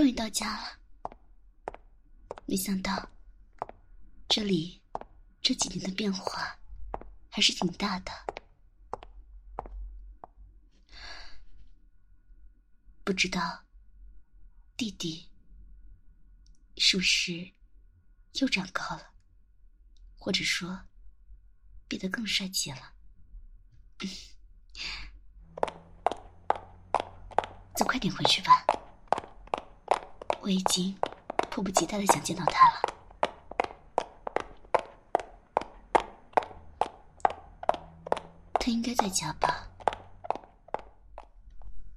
终于到家了，没想到这里这几年的变化还是挺大的。不知道弟弟是不是又长高了，或者说变得更帅气了？走，快点回去吧。我已经迫不及待的想见到他了。他应该在家吧？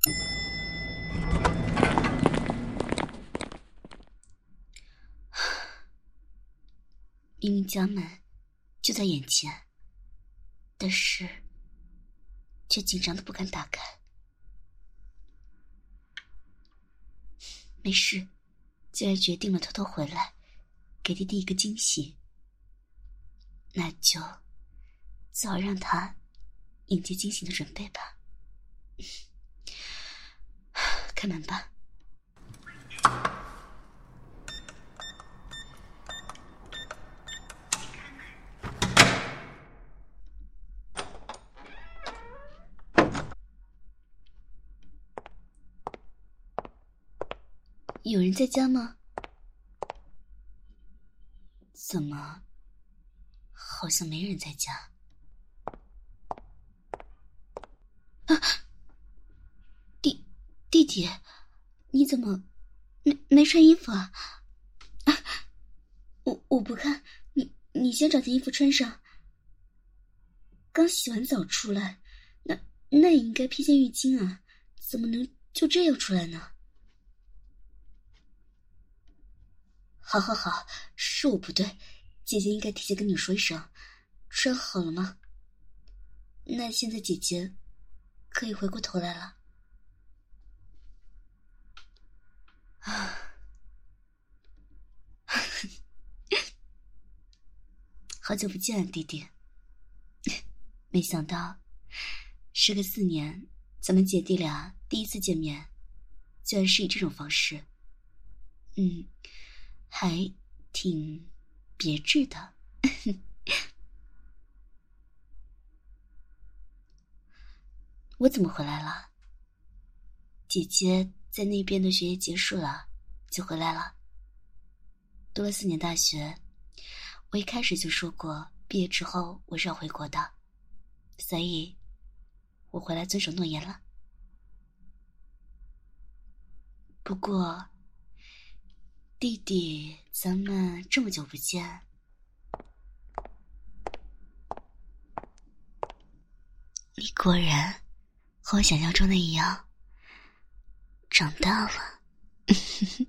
明明家门就在眼前，但是却紧张的不敢打开。没事。既然决定了偷偷回来，给弟弟一个惊喜，那就早让他迎接惊喜的准备吧。开门吧。有人在家吗？怎么，好像没人在家？啊，弟弟弟，你怎么没没穿衣服啊？啊，我我不看，你你先找件衣服穿上。刚洗完澡出来，那那也应该披件浴巾啊，怎么能就这样出来呢？好，好，好，是我不对，姐姐应该提前跟你说一声。穿好了吗？那现在姐姐可以回过头来了。啊，好久不见啊，弟弟。没想到，时隔四年，咱们姐弟俩第一次见面，居然是以这种方式。嗯。还挺别致的。我怎么回来了？姐姐在那边的学业结束了，就回来了。读了四年大学，我一开始就说过，毕业之后我是要回国的，所以，我回来遵守诺言了。不过。弟弟，咱们这么久不见，你果然和我想象中的一样，长大了。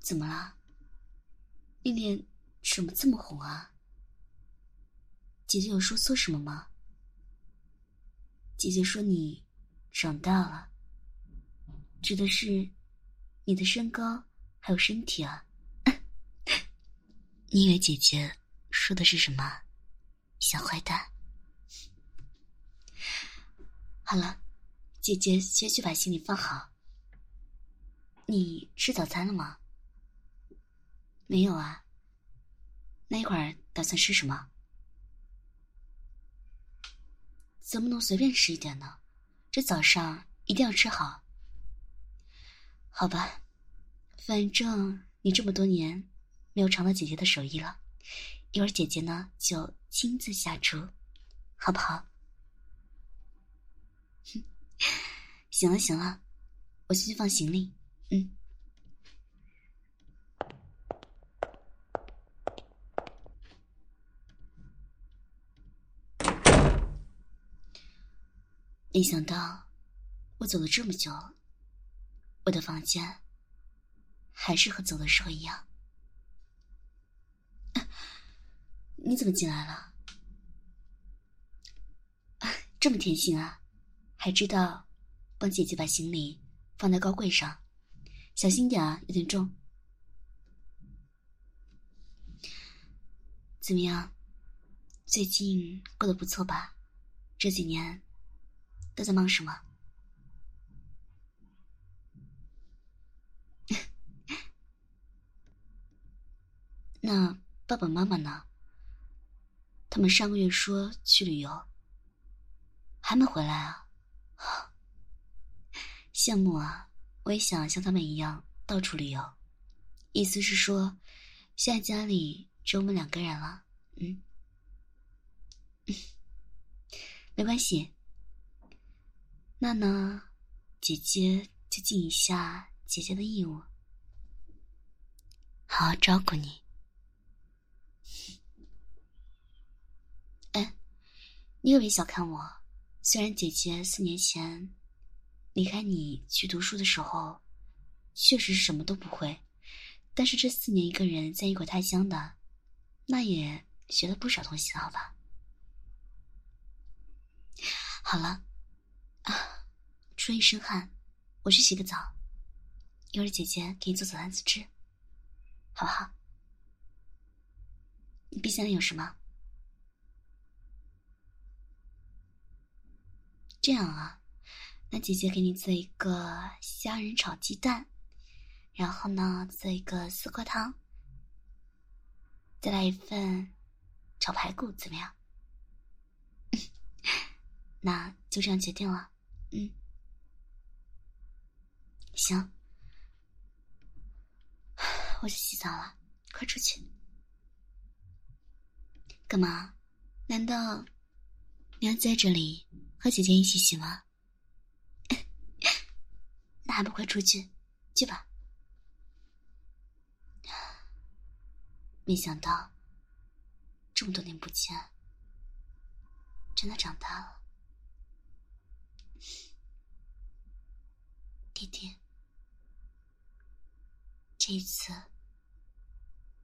怎么了？你脸怎么这么红啊？姐姐有说错什么吗？姐姐说你长大了。指的是你的身高还有身体啊！你以为姐姐说的是什么？小坏蛋！好了，姐姐先去把行李放好。你吃早餐了吗？没有啊。那一会儿打算吃什么？怎么能随便吃一点呢？这早上一定要吃好。好吧，反正你这么多年没有尝到姐姐的手艺了，一会儿姐姐呢就亲自下厨，好不好？行了行了，我先去放行李。嗯。没想到，我走了这么久，我的房间还是和走的时候一样。你怎么进来了？这么贴心啊，还知道帮姐姐把行李放在高柜上，小心点啊，有点重。怎么样？最近过得不错吧？这几年。都在忙什么？那爸爸妈妈呢？他们上个月说去旅游，还没回来啊？羡慕啊！我也想像他们一样到处旅游。意思是说，现在家里只有我们两个人了。嗯，没关系。那呢，姐姐就尽一下姐姐的义务，好好照顾你。哎，你可别小看我，虽然姐姐四年前离开你去读书的时候，确实什么都不会，但是这四年一个人在异国他乡的，那也学了不少东西，好吧？好了。啊，出一身汗，我去洗个澡。一会儿姐姐给你做早餐吃，好不好？你冰箱里有什么？这样啊，那姐姐给你做一个虾仁炒鸡蛋，然后呢，做一个丝瓜汤，再来一份炒排骨，怎么样？那就这样决定了。嗯，行，我去洗澡了，快出去！干嘛？难道你要在这里和姐姐一起洗吗？那还不快出去？去吧！没想到这么多年不见，真的长大了。弟弟，这一次，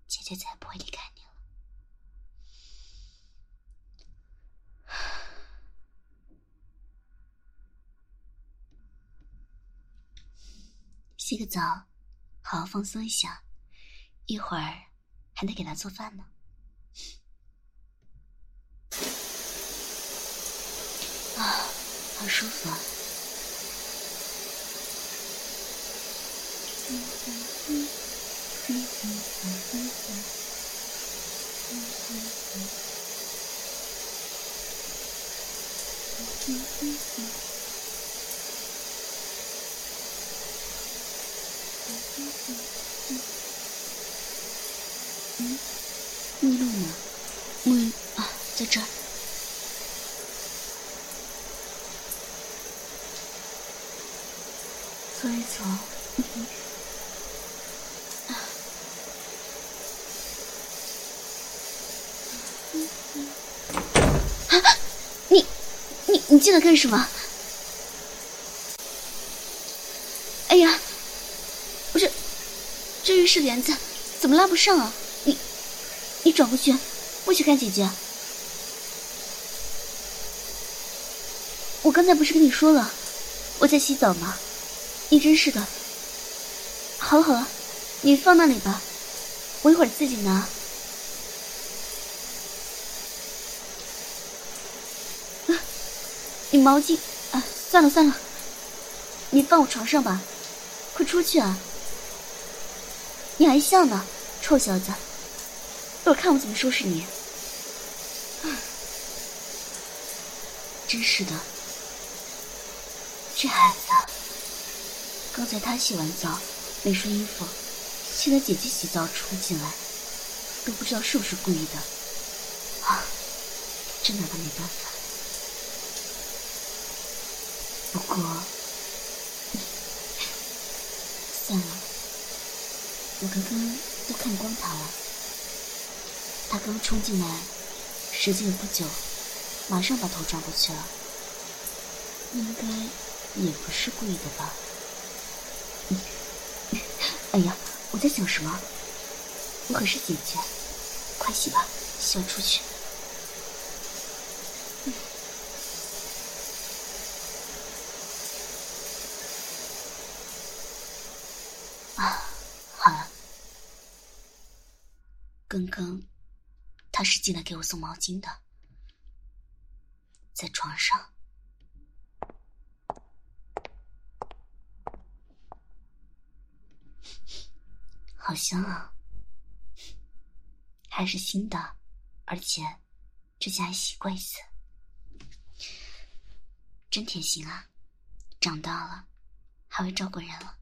姐姐再也不会离开你了。洗个澡，好好放松一下，一会儿还得给他做饭呢。啊，好舒服啊！嗯，沐浴露呢？沐浴啊，在这儿。搓一搓。你进来干什么？哎呀，不是，这浴室帘子怎么拉不上啊？你，你转过去，不许看姐姐。我刚才不是跟你说了，我在洗澡吗？你真是的。好了好了，你放那里吧，我一会儿自己拿。你毛巾啊，算了算了，你放我床上吧，快出去啊！你还笑呢，臭小子，一会儿看我怎么收拾你！真是的，这孩子，刚才他洗完澡没穿衣服，现在姐姐洗澡出进来，都不知道是不是故意的。啊，真拿他没办法。不过，算了，我刚刚都看光他了。他刚冲进来，时间也不久，马上把头转过去了。应该也不是故意的吧？哎呀，我在想什么？我可是姐姐，快洗吧，洗完出去。啊，好了。刚他是进来给我送毛巾的，在床上。好香啊，还是新的，而且之前还洗过一次，真贴心啊！长大了，还会照顾人了。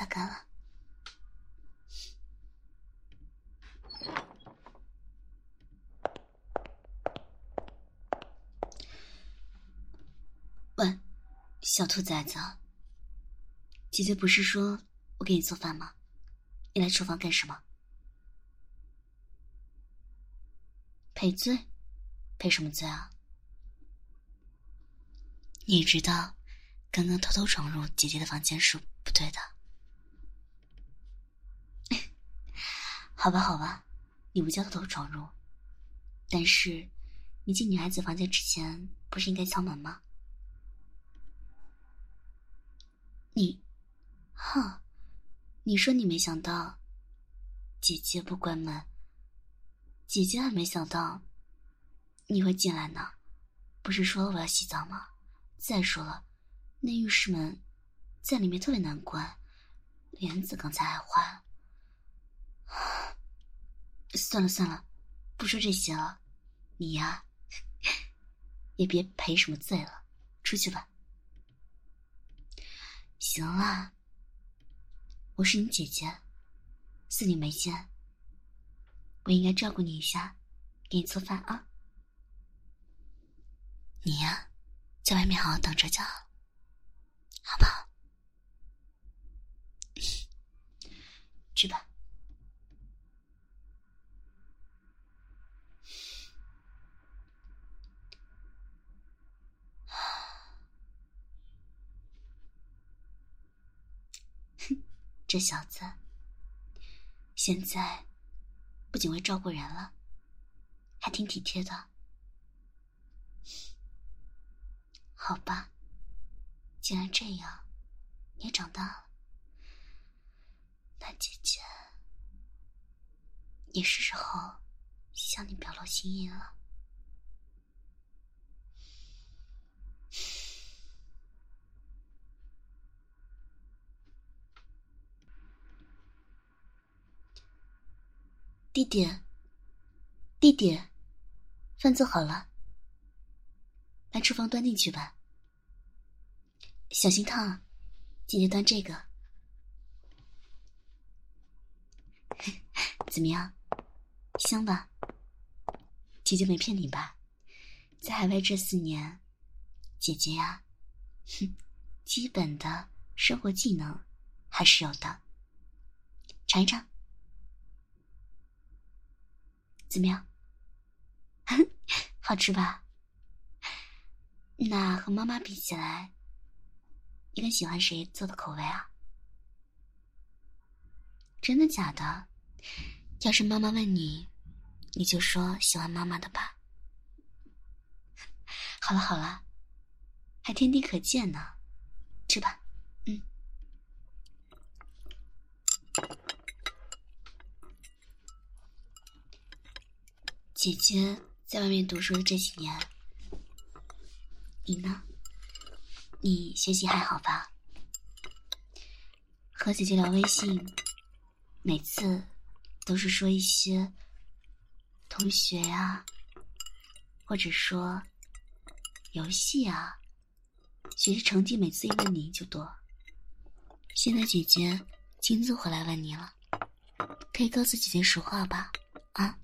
擦干了。喂，小兔崽子，姐姐不是说我给你做饭吗？你来厨房干什么？赔罪？赔什么罪啊？你知道，刚刚偷偷闯入姐姐的房间是不对的。好吧，好吧，你不叫偷偷闯入，但是你进女孩子房间之前，不是应该敲门吗？你，哼，你说你没想到，姐姐不关门，姐姐还没想到你会进来呢。不是说了我要洗澡吗？再说了，那浴室门在里面特别难关，帘子刚才还坏了。算了算了，不说这些了，你呀，也别赔什么罪了，出去吧。行了，我是你姐姐，四年没见，我应该照顾你一下，给你做饭啊。你呀，在外面好好等着就好，好不好？去吧。这小子现在不仅会照顾人了，还挺体贴的。好吧，既然这样，你也长大了，那姐姐也是时候向你表露心意了。弟弟，弟弟，饭做好了，来厨房端进去吧。小心烫，姐姐端这个，怎么样？香吧？姐姐没骗你吧？在海外这四年，姐姐呀，哼，基本的生活技能还是有的，尝一尝。怎么样？好吃吧？那和妈妈比起来，你更喜欢谁做的口味啊？真的假的？要是妈妈问你，你就说喜欢妈妈的吧。好了好了，还天地可见呢，吃吧。嗯。姐姐在外面读书的这几年，你呢？你学习还好吧？和姐姐聊微信，每次都是说一些同学呀，或者说游戏啊，学习成绩每次一问你就多。现在姐姐亲自回来问你了，可以告诉姐姐实话吧？啊？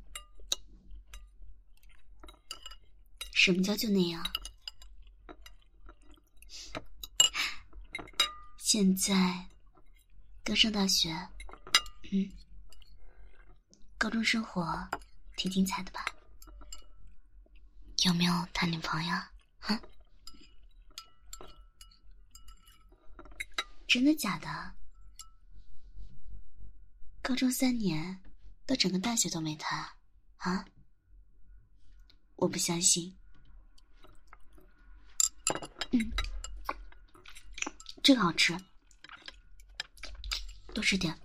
什么叫就那样？现在刚上大学，嗯，高中生活挺精彩的吧？有没有谈女朋友？哼，真的假的？高中三年，到整个大学都没谈啊？我不相信。嗯，这个好吃，多吃点。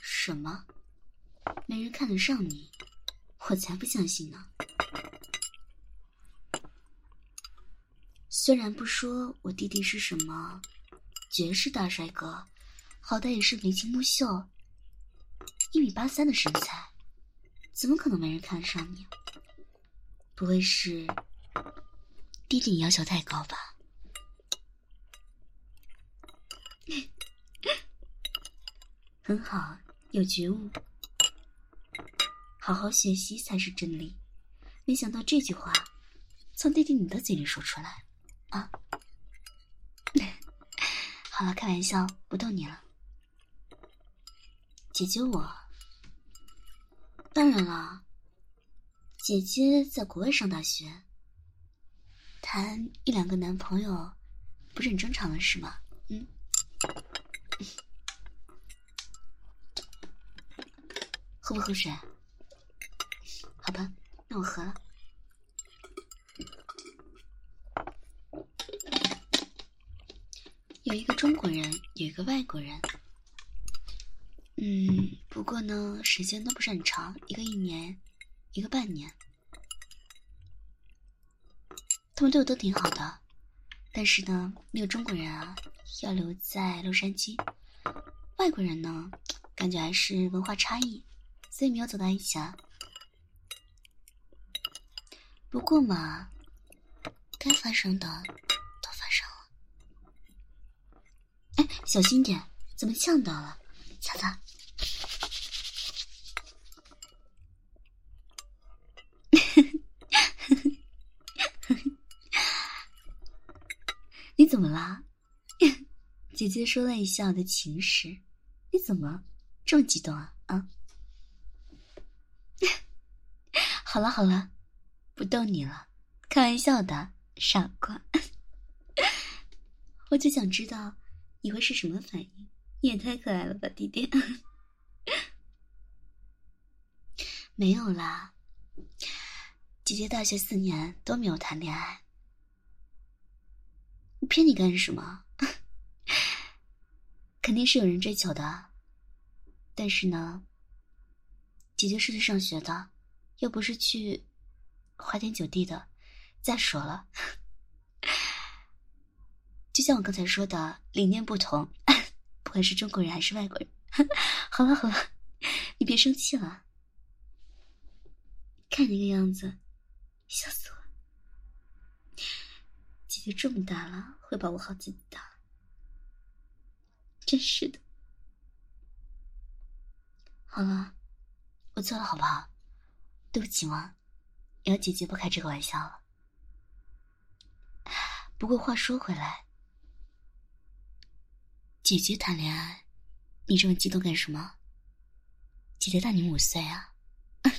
什么？没人看得上你？我才不相信呢！虽然不说我弟弟是什么绝世大帅哥，好歹也是眉清目秀、一米八三的身材，怎么可能没人看得上你？不会是弟弟你要求太高吧？很好，有觉悟。好好学习才是真理。没想到这句话从弟弟你的嘴里说出来，啊！好了，开玩笑，不逗你了。姐姐我，当然了，姐姐在国外上大学，谈一两个男朋友不是很正常的事吗？嗯，喝不喝水？好吧，那我喝了。有一个中国人，有一个外国人。嗯，不过呢，时间都不是很长，一个一年，一个半年。他们对我都挺好的，但是呢，那个中国人啊，要留在洛杉矶；外国人呢，感觉还是文化差异，所以没有走到一起啊。不过嘛，该发生的都发生了。哎，小心点，怎么呛到了？擦擦。你怎么啦？姐姐说了一下我的情史，你怎么这么激动啊？啊？好了好了。不逗你了，开玩笑的，傻瓜。我就想知道你会是什么反应。你也太可爱了吧，弟弟。没有啦，姐姐大学四年都没有谈恋爱。骗你干什么？肯定是有人追求的。但是呢，姐姐是去上学的，又不是去。花天酒地的，再说了，就像我刚才说的，理念不同，不管是中国人还是外国人。好了好了，你别生气了，看你那个样子，笑死我！姐姐这么大了，会保护好自己的，真是的。好了，我错了，好不好？对不起嘛。要姐姐不开这个玩笑了。不过话说回来，姐姐谈恋爱，你这么激动干什么？姐姐大你五岁啊，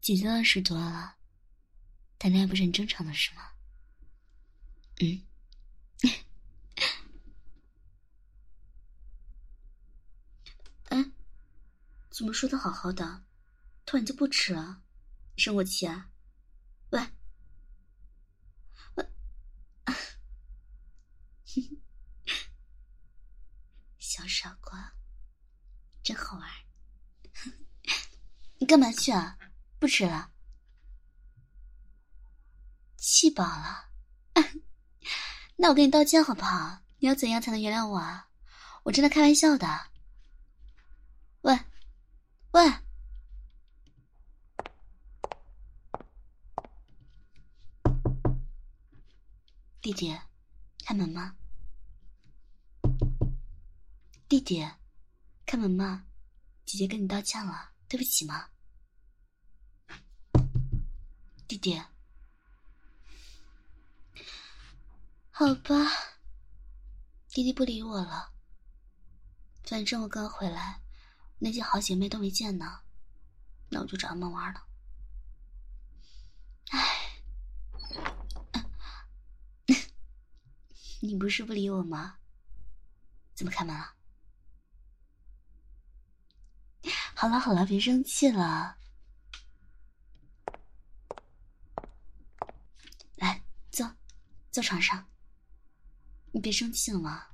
姐姐二十多了，谈恋爱不是很正常的事吗？嗯，哎，怎么说的好好的，突然就不吃了？生我气啊！喂，小傻瓜，真好玩。你干嘛去啊？不吃了？气饱了？那我跟你道歉好不好？你要怎样才能原谅我啊？我真的开玩笑的。喂喂。弟弟开门吗？弟弟开门吗？姐姐跟你道歉了对不起吗？弟弟好吧，弟弟不理我了。反正我刚回来，那些好姐妹都没见呢，那我就找他们玩了。哎，你不是不理我吗？怎么开门了？好了好了，别生气了。来，坐，坐床上。你别生气了吗？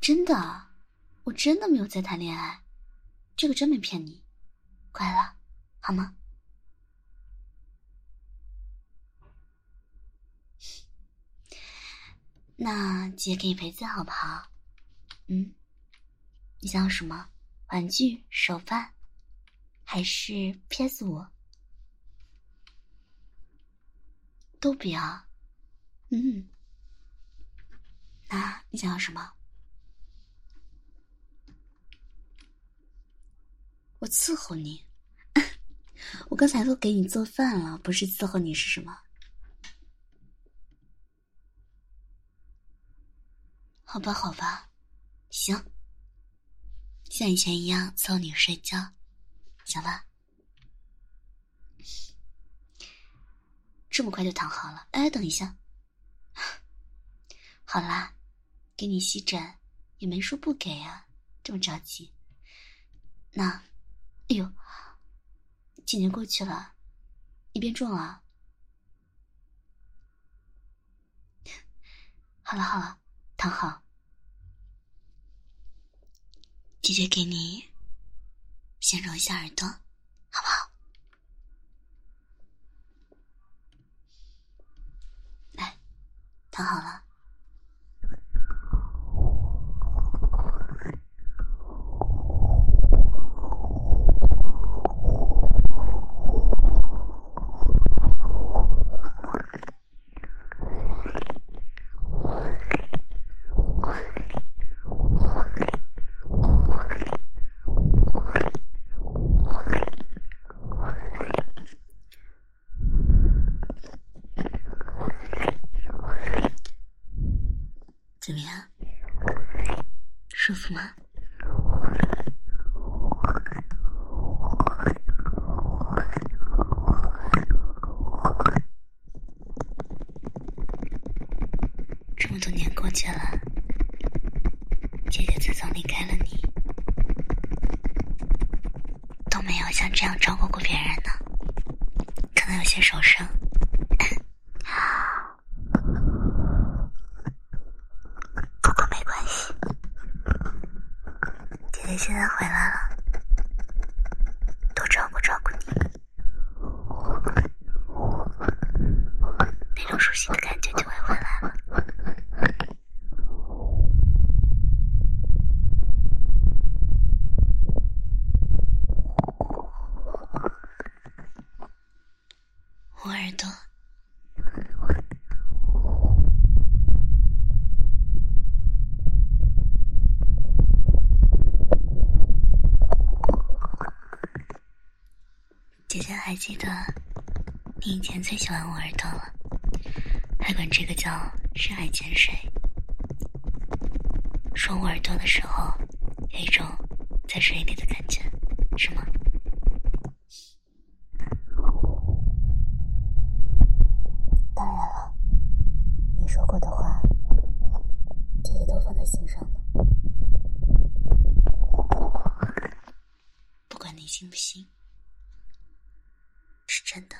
真的，我真的没有在谈恋爱，这个真没骗你。乖了，好吗？那姐给你陪葬好不好？嗯。你想要什么？玩具、手办，还是 PS 五？都不要。嗯，那你想要什么？我伺候你。我刚才都给你做饭了，不是伺候你是什么？好吧，好吧，行。像以前一样伺候你睡觉，行吧？这么快就躺好了？哎，等一下。好啦，给你吸枕，也没说不给啊，这么着急。那，哎呦，几年过去了，你变重了。好了好了，躺好。姐姐给你先揉一下耳朵，好不好？来，想好了。怎么样？舒服吗？这么多年过去了，姐姐自从离开了你，都没有像这样照顾过别人呢，可能有些受伤。现在回来了，多照顾照顾你，那种熟悉的感觉就会回来了。我耳朵。姐姐还记得，你以前最喜欢我耳朵了，还管这个叫深海潜水。说我耳朵的时候，有一种在水里的感觉，是吗？当然了，你说过的话，姐姐都放在心上呢。不管你信不信。是真的。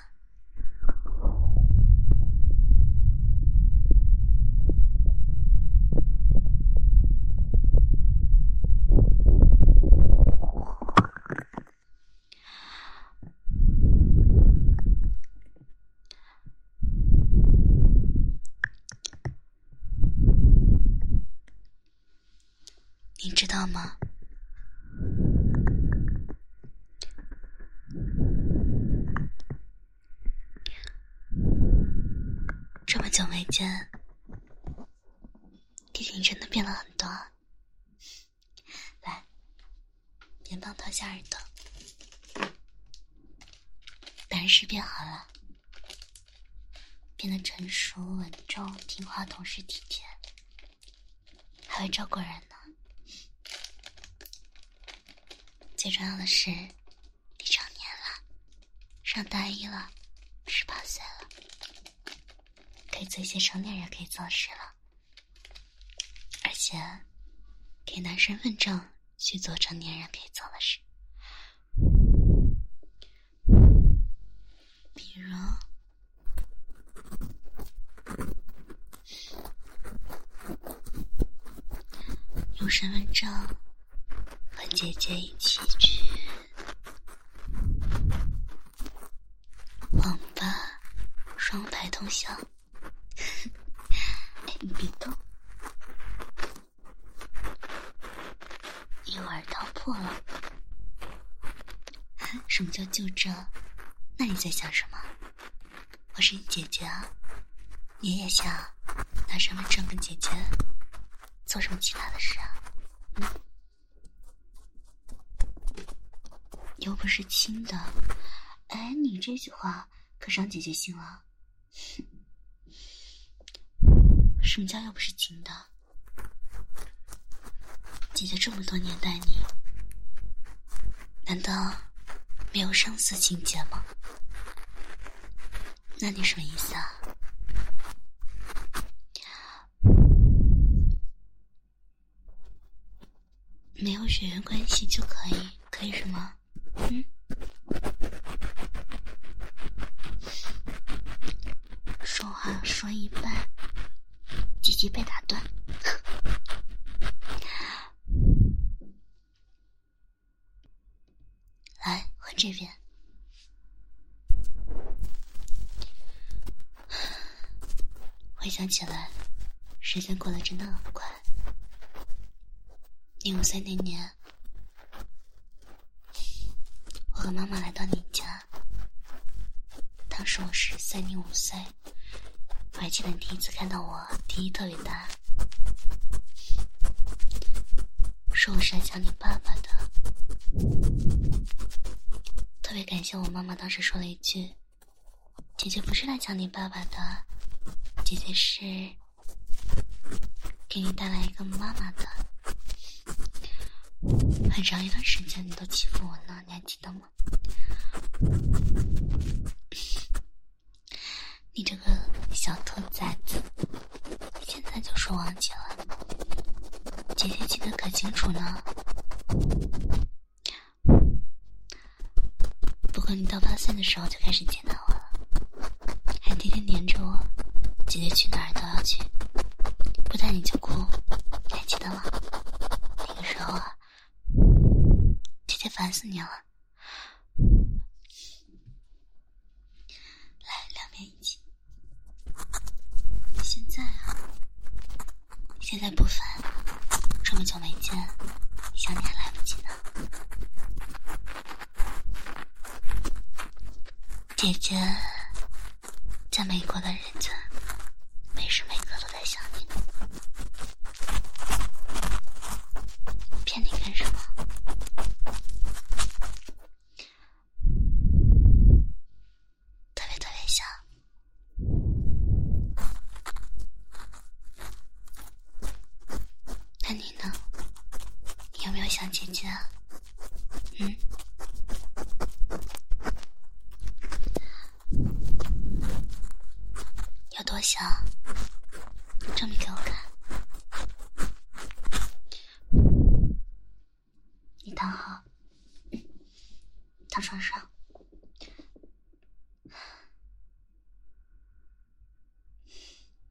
你知道吗？久没见，弟弟你真的变了很多。来，棉棒套下耳朵，胆是变好了，变得成熟稳重、听话、懂事体贴，还会照顾人呢。最重要的是，你成年了，上大一了，十八岁了，可以做一些成年人可以做的事了，而且可以拿身份证去做成年人可以做的事，比如用身份证。和姐姐一起去网吧，双排通宵。哎，你别动，一会儿掏破了。什么叫就这？那你在想什么？我是你姐姐啊，你也想拿身份证跟姐姐做什么其他的事啊？又不是亲的，哎，你这句话可伤姐姐心了。什么叫又不是亲的？姐姐这么多年待你，难道没有生死情节吗？那你什么意思啊？没有血缘关系就可以，可以什么？嗯，说话说一半，鸡鸡被打断。来，换这边。回想起来，时间过得真的很快。你五岁那年。我和妈妈来到你家，当时我十岁，你五岁。我还记得你第一次看到我，第一特别大，说我是来叫你爸爸的。特别感谢我妈妈当时说了一句：“姐姐不是来叫你爸爸的，姐姐是给你带来一个妈妈的。”很长一段时间你都欺负我呢，你还记得吗？你这个小兔崽子，现在就说忘记了，姐姐记得可清楚呢。不过你到八岁的时候就开始接纳我了，还天天黏着我，姐姐去哪儿都要去，不带你就哭，你还记得吗？那个时候啊。烦死你了！来，两边一起。现在啊，现在不烦，这么久没见，想你还来不及呢。姐姐在美国的日子，每时每刻都在想你。骗你干什么？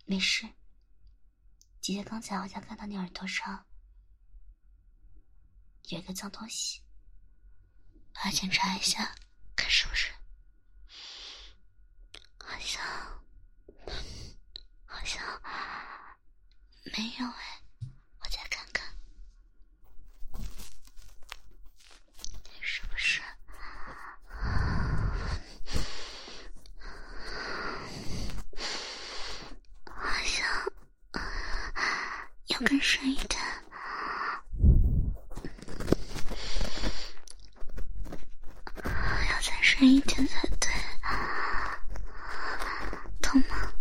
没事，姐姐刚才好像看到你耳朵上有一个脏东西，我要检查一下，看是不是？好像好像没有哎。要更深一点，要再深一点才对，痛吗？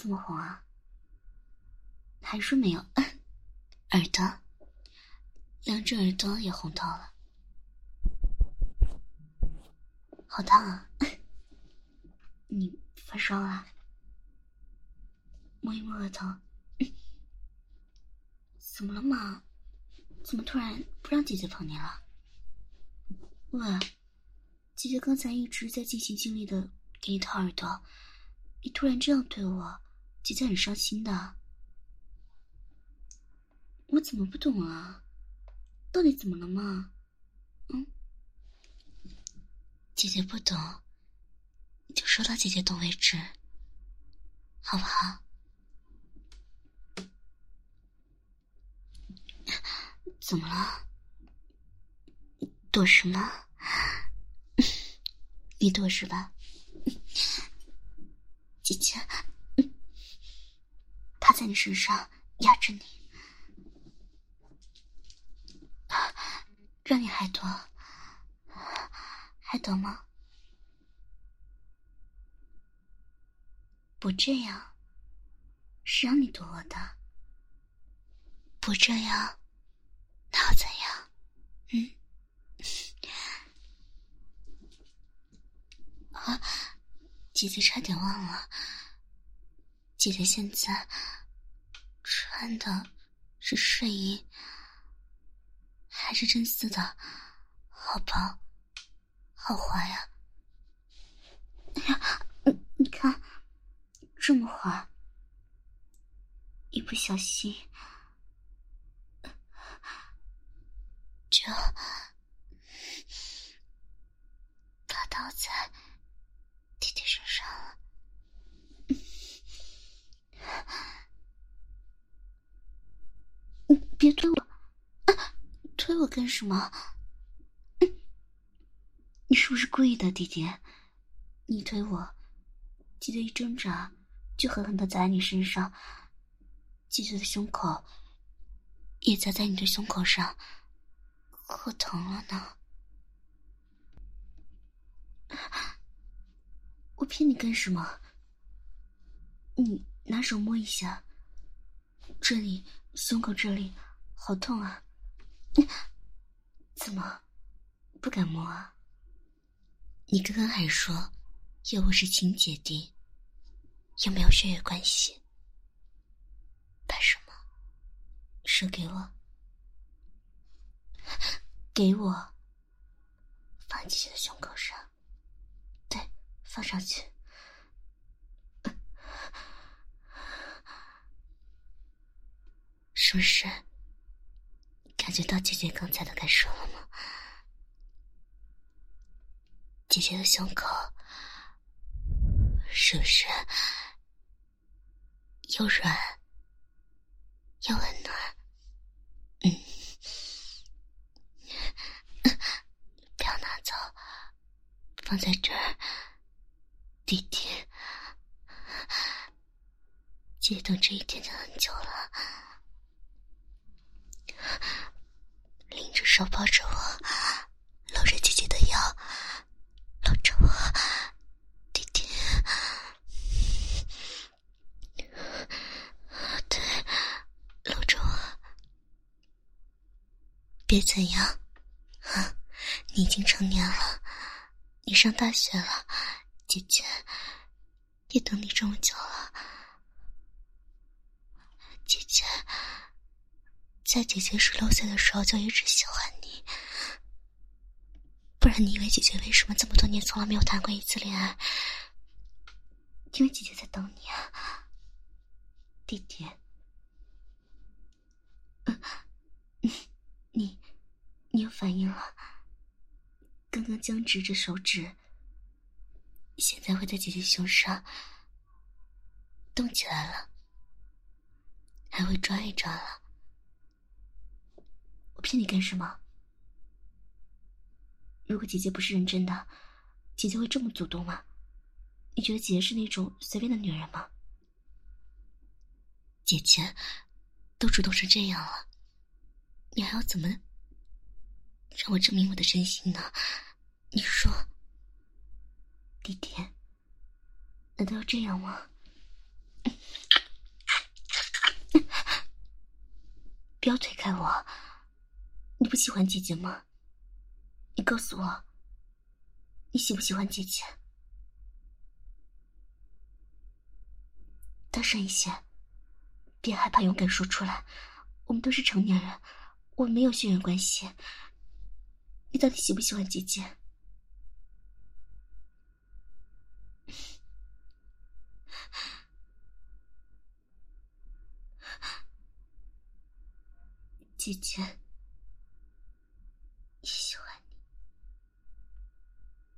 这么红啊？还说没有？耳朵，两只耳朵也红透了，好烫啊！你发烧了？摸一摸额头，怎么了嘛？怎么突然不让姐姐碰你了？喂，姐姐刚才一直在尽心尽力的给你掏耳朵，你突然这样对我。姐姐很伤心的，我怎么不懂啊？到底怎么了嘛？嗯，姐姐不懂，就说到姐姐懂为止，好不好？怎么了？躲什么？你躲是吧？姐姐。在你身上压着你，让你还躲，还躲吗？不这样，是让你躲我的。不这样，那又怎样？嗯？啊，姐姐差点忘了，姐姐现在。穿的是睡衣，还是真丝的？好薄，好滑呀！哎呀，你你看，这么滑，一不小心就打倒在弟弟身上了。别推我！啊推我干什么？你是不是故意的，弟弟？你推我，姐姐一挣扎就狠狠的砸在你身上，姐姐的胸口也砸在你的胸口上，可疼了呢。我骗你干什么？你拿手摸一下，这里胸口这里。好痛啊！怎么不敢摸啊？你刚刚还说又不是亲姐弟，又没有血缘关系，怕什么？手给我，给我，放姐姐的胸口上，对，放上去。是不是？感觉到姐姐刚才的感受了吗？姐姐的胸口是不是又软又温暖？嗯，不要拿走，放在这儿，弟弟，姐等这一天就很久了。拎着手抱着我，搂着姐姐的腰，搂着我，弟弟，对，搂着我，别怎样，你已经成年了，你上大学了，姐姐也等你这么久了，姐姐。在姐姐十六岁的时候就一直喜欢你，不然你以为姐姐为什么这么多年从来没有谈过一次恋爱？因为姐姐在等你啊，弟弟。你你你有反应了？刚刚僵直着手指，现在会在姐姐胸上动起来了，还会抓一抓了。我骗你干什么？如果姐姐不是认真的，姐姐会这么主动吗？你觉得姐姐是那种随便的女人吗？姐姐都主动成这样了，你还要怎么让我证明我的真心呢？你说，弟弟，难道要这样吗？不要推开我！你不喜欢姐姐吗？你告诉我，你喜不喜欢姐姐？大声一些，别害怕，勇敢说出来。我们都是成年人，我们没有血缘关系。你到底喜不喜欢姐姐？姐姐。喜欢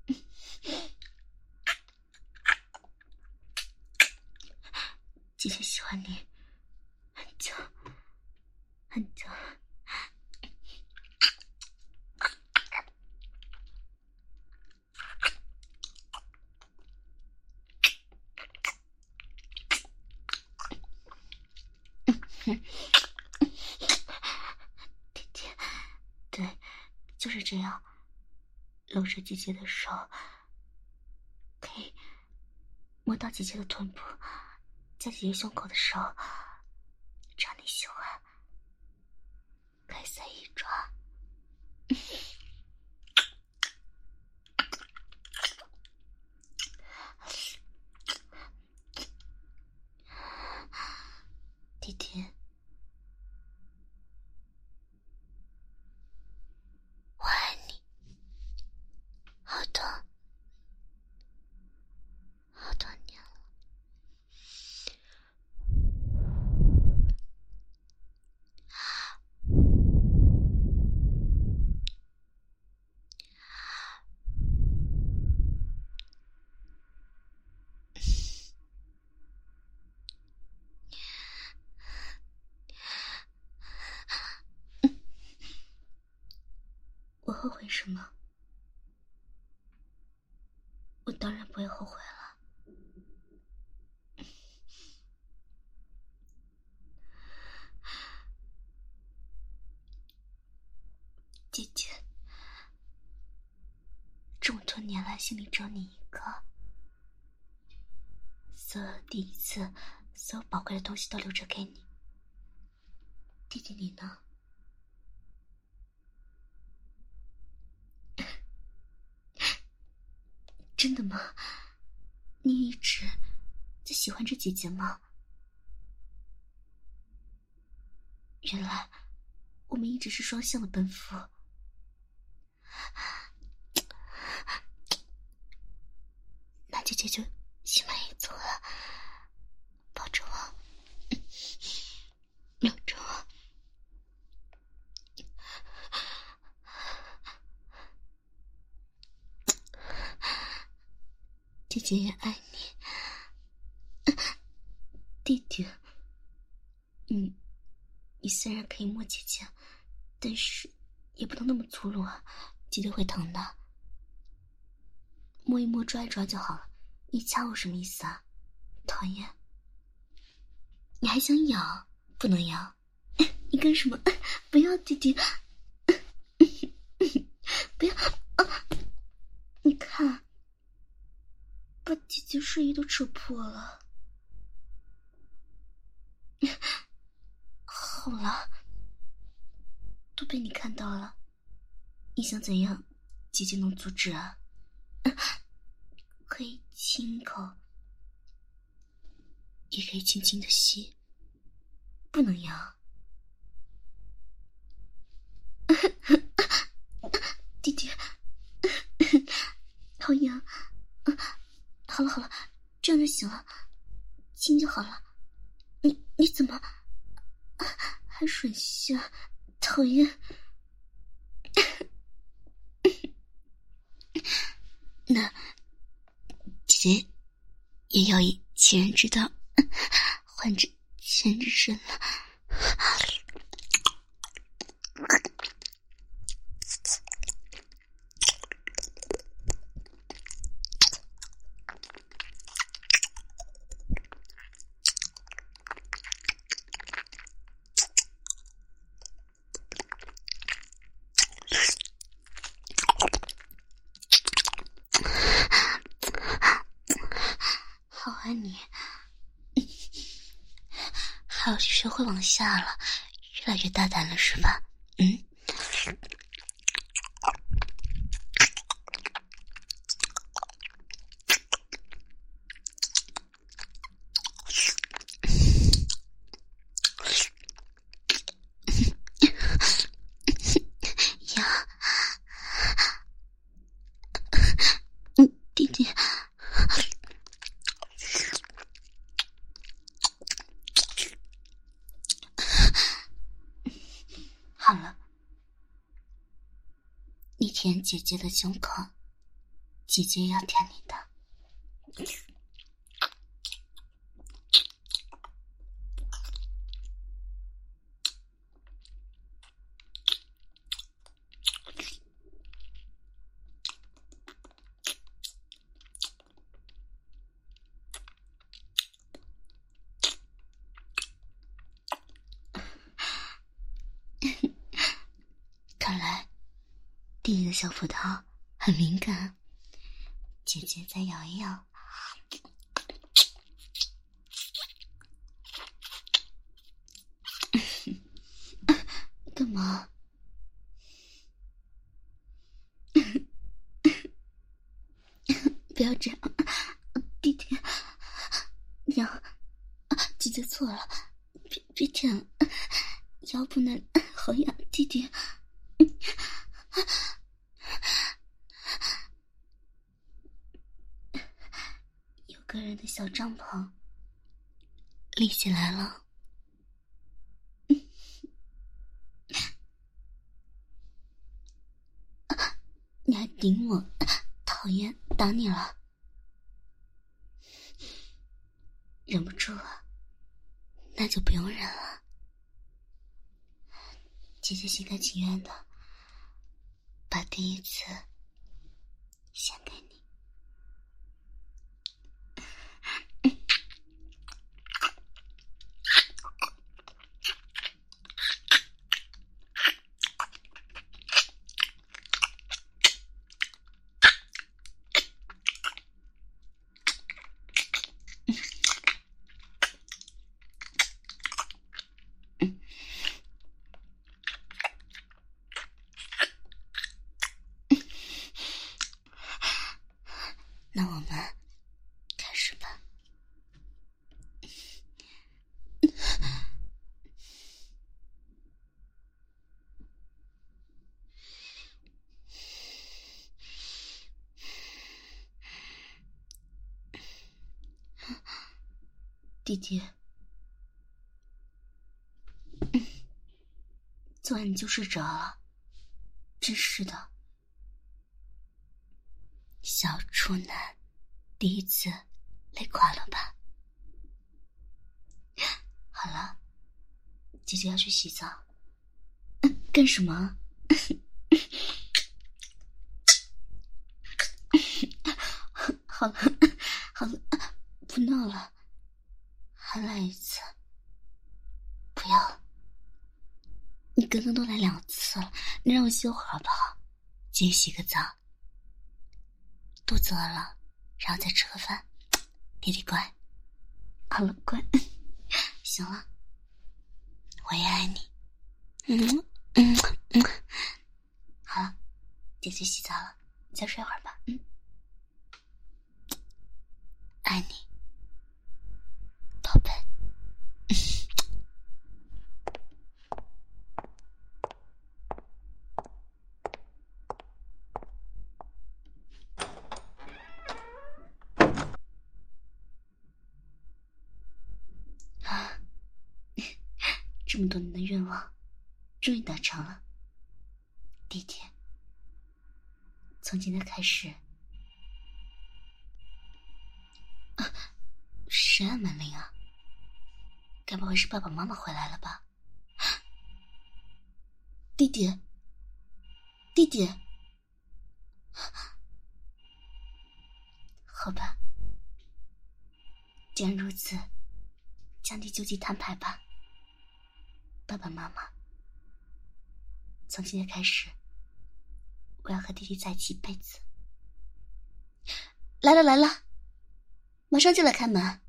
你。姐姐喜欢你很久很久。弟弟，对，就是这样，搂着姐姐的手，可以摸到姐姐的臀部。在姐姐胸口的时候，只要你喜欢，可以随意抓。弟弟。后悔什么？我当然不会后悔了，姐姐。这么多年来，心里只有你一个，所有第一次，所有宝贵的东西都留着给你。弟弟，你呢？真的吗？你一直在喜欢着姐姐吗？原来我们一直是双向的奔赴。那姐姐就心满意足了，抱着我，搂着我。姐姐爱你，弟弟。嗯，你虽然可以摸姐姐，但是也不能那么粗鲁啊，姐姐会疼的。摸一摸，抓一抓就好了。你掐我什么意思啊？讨厌！你还想咬？不能咬！你干什么？不要，弟弟！不要！你看。姐姐睡衣都扯破了，好了，都被你看到了，你想怎样，姐姐能阻止啊？可以亲一口，也可以轻轻的吸，不能咬。弟弟，好痒。好了好了，这样就行了，亲就好了。你你怎么还吮吸啊？讨厌！那姐姐也要以其人之道还治其人之身了。好爱你，还要学会往下了，越来越大胆了，是吧？嗯。舔姐姐的胸口，姐姐要舔你的。你的小葡萄很敏感，姐姐再摇一摇。干嘛？不要这样，弟弟，娘，姐姐错了，别别舔，腰不能好痒，弟弟。有个人的小帐篷立起来了，你还顶我？讨厌，打你了，忍不住了，那就不用忍了，姐姐心甘情愿的。把第一次献给你。弟弟，昨晚你就睡着了，真是的，小处男，第一次累垮了吧？好了，姐姐要去洗澡。干什么？好了，好了，不闹了。还来一次？不要！你刚刚都来两次了，你让我歇会儿好不好？先洗个澡，肚子饿了，然后再吃个饭。弟弟乖，好了，乖，行了，我也爱你。嗯嗯嗯，好了，姐姐洗澡了，再睡会儿吧。嗯，爱你。宝贝，啊！这么多年的愿望，终于达成了，弟弟。从今天开始，啊谁按门铃啊？该不会是爸爸妈妈回来了吧？弟弟，弟弟，好吧，既然如此，将地就地摊牌吧。爸爸妈妈，从今天开始，我要和弟弟在一起一辈子。来了来了，马上就来开门。